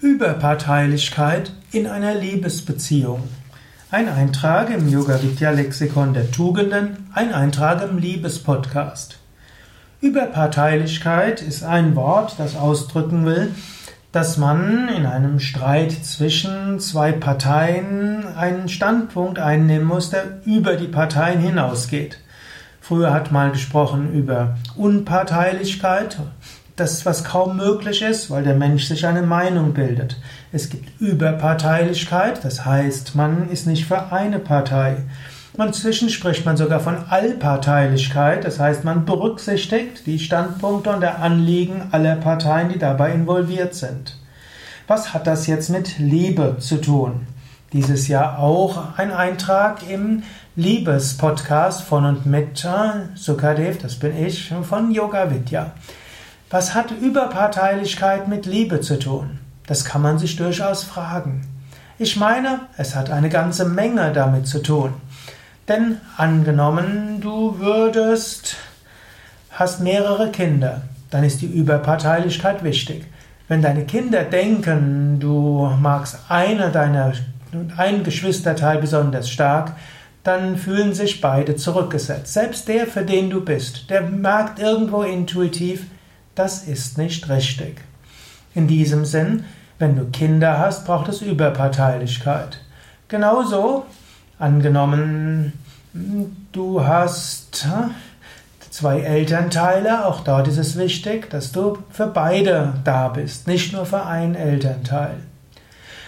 Überparteilichkeit in einer Liebesbeziehung. Ein Eintrag im Yoga Vidya Lexikon der Tugenden, ein Eintrag im Liebespodcast. Überparteilichkeit ist ein Wort, das ausdrücken will, dass man in einem Streit zwischen zwei Parteien einen Standpunkt einnehmen muss, der über die Parteien hinausgeht. Früher hat man gesprochen über Unparteilichkeit das, was kaum möglich ist, weil der Mensch sich eine Meinung bildet. Es gibt Überparteilichkeit, das heißt, man ist nicht für eine Partei. Inzwischen spricht man sogar von Allparteilichkeit, das heißt, man berücksichtigt die Standpunkte und der Anliegen aller Parteien, die dabei involviert sind. Was hat das jetzt mit Liebe zu tun? Dieses Jahr auch ein Eintrag im Liebespodcast von und mit äh, Sukadev, das bin ich, von Yoga Vidya. Was hat Überparteilichkeit mit Liebe zu tun? Das kann man sich durchaus fragen. Ich meine, es hat eine ganze Menge damit zu tun. Denn angenommen, du würdest, hast mehrere Kinder, dann ist die Überparteilichkeit wichtig. Wenn deine Kinder denken, du magst eine deiner, ein Geschwisterteil besonders stark, dann fühlen sich beide zurückgesetzt. Selbst der, für den du bist, der merkt irgendwo intuitiv, das ist nicht richtig. In diesem Sinn, wenn du Kinder hast, braucht es Überparteilichkeit. Genauso, angenommen, du hast zwei Elternteile, auch dort ist es wichtig, dass du für beide da bist, nicht nur für ein Elternteil.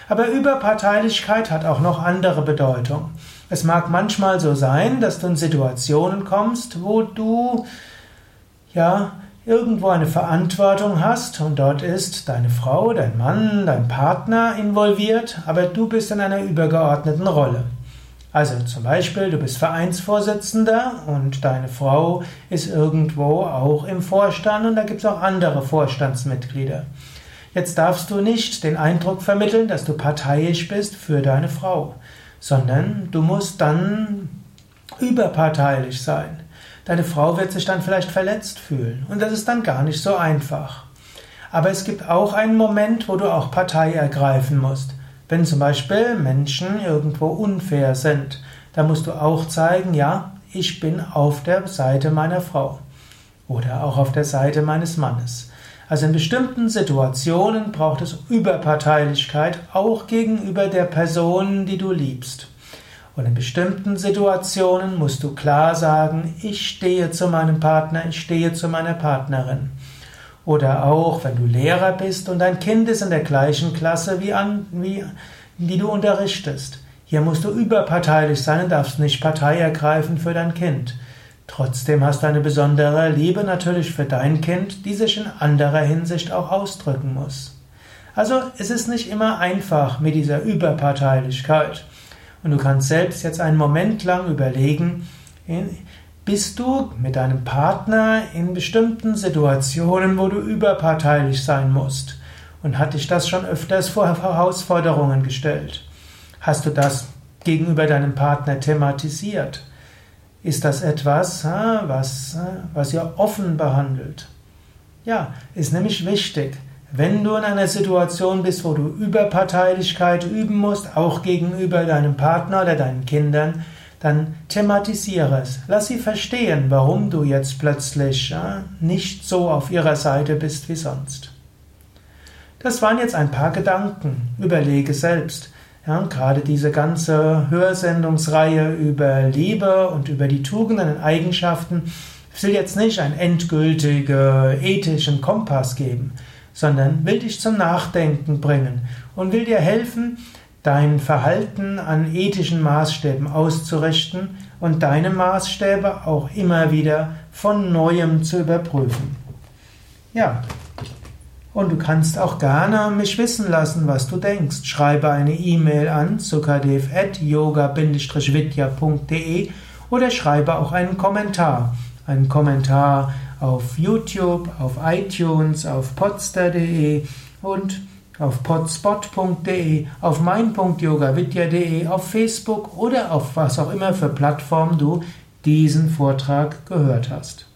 Aber Überparteilichkeit hat auch noch andere Bedeutung. Es mag manchmal so sein, dass du in Situationen kommst, wo du ja irgendwo eine Verantwortung hast und dort ist deine Frau, dein Mann, dein Partner involviert, aber du bist in einer übergeordneten Rolle. Also zum Beispiel, du bist Vereinsvorsitzender und deine Frau ist irgendwo auch im Vorstand und da gibt es auch andere Vorstandsmitglieder. Jetzt darfst du nicht den Eindruck vermitteln, dass du parteiisch bist für deine Frau, sondern du musst dann überparteilich sein. Deine Frau wird sich dann vielleicht verletzt fühlen und das ist dann gar nicht so einfach. Aber es gibt auch einen Moment, wo du auch Partei ergreifen musst. Wenn zum Beispiel Menschen irgendwo unfair sind, da musst du auch zeigen, ja, ich bin auf der Seite meiner Frau oder auch auf der Seite meines Mannes. Also in bestimmten Situationen braucht es Überparteilichkeit auch gegenüber der Person, die du liebst. Und in bestimmten Situationen musst du klar sagen, ich stehe zu meinem Partner, ich stehe zu meiner Partnerin. Oder auch, wenn du Lehrer bist und dein Kind ist in der gleichen Klasse wie, an, wie die du unterrichtest. Hier musst du überparteilich sein und darfst nicht Partei ergreifen für dein Kind. Trotzdem hast du eine besondere Liebe natürlich für dein Kind, die sich in anderer Hinsicht auch ausdrücken muss. Also es ist nicht immer einfach mit dieser Überparteilichkeit. Und du kannst selbst jetzt einen Moment lang überlegen, bist du mit deinem Partner in bestimmten Situationen, wo du überparteilich sein musst? Und hat dich das schon öfters vor Herausforderungen gestellt? Hast du das gegenüber deinem Partner thematisiert? Ist das etwas, was, was ihr offen behandelt? Ja, ist nämlich wichtig. Wenn du in einer Situation bist, wo du Überparteilichkeit üben musst, auch gegenüber deinem Partner oder deinen Kindern, dann thematisiere es. Lass sie verstehen, warum du jetzt plötzlich ja, nicht so auf ihrer Seite bist wie sonst. Das waren jetzt ein paar Gedanken. Überlege selbst. Ja, gerade diese ganze Hörsendungsreihe über Liebe und über die Tugenden und Eigenschaften will jetzt nicht einen endgültigen ethischen Kompass geben sondern will dich zum Nachdenken bringen und will dir helfen, dein Verhalten an ethischen Maßstäben auszurichten und deine Maßstäbe auch immer wieder von neuem zu überprüfen. Ja, und du kannst auch gerne mich wissen lassen, was du denkst. Schreibe eine E-Mail an sukadev.yoga-vidya.de oder schreibe auch einen Kommentar. Einen Kommentar auf YouTube, auf iTunes, auf podster.de und auf podspot.de, auf mein.yogavidya.de, auf Facebook oder auf was auch immer für Plattform du diesen Vortrag gehört hast.